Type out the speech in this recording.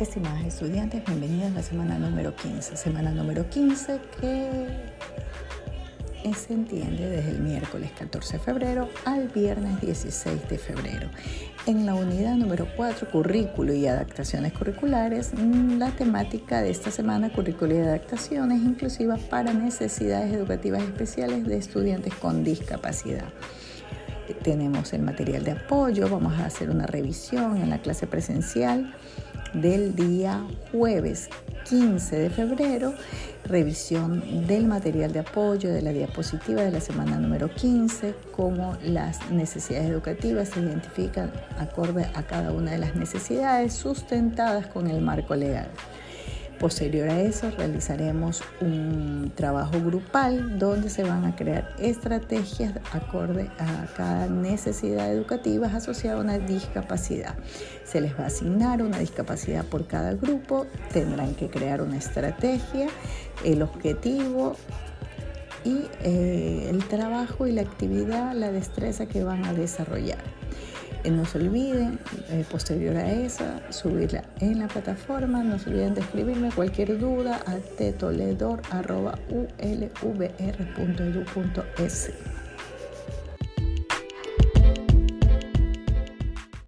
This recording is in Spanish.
Estimadas estudiantes, bienvenidos a la semana número 15. Semana número 15 que se entiende desde el miércoles 14 de febrero al viernes 16 de febrero. En la unidad número 4, currículo y adaptaciones curriculares, la temática de esta semana, currículo y adaptaciones inclusivas para necesidades educativas especiales de estudiantes con discapacidad tenemos el material de apoyo, vamos a hacer una revisión en la clase presencial del día jueves 15 de febrero, revisión del material de apoyo de la diapositiva de la semana número 15, cómo las necesidades educativas se identifican acorde a cada una de las necesidades sustentadas con el marco legal. Posterior a eso realizaremos un trabajo grupal donde se van a crear estrategias acorde a cada necesidad educativa asociada a una discapacidad. Se les va a asignar una discapacidad por cada grupo, tendrán que crear una estrategia, el objetivo y eh, el trabajo y la actividad, la destreza que van a desarrollar. Eh, no se olviden, eh, posterior a esa, subirla en la plataforma. No se olviden de escribirme cualquier duda a tetoledor.ulvr.edu.es.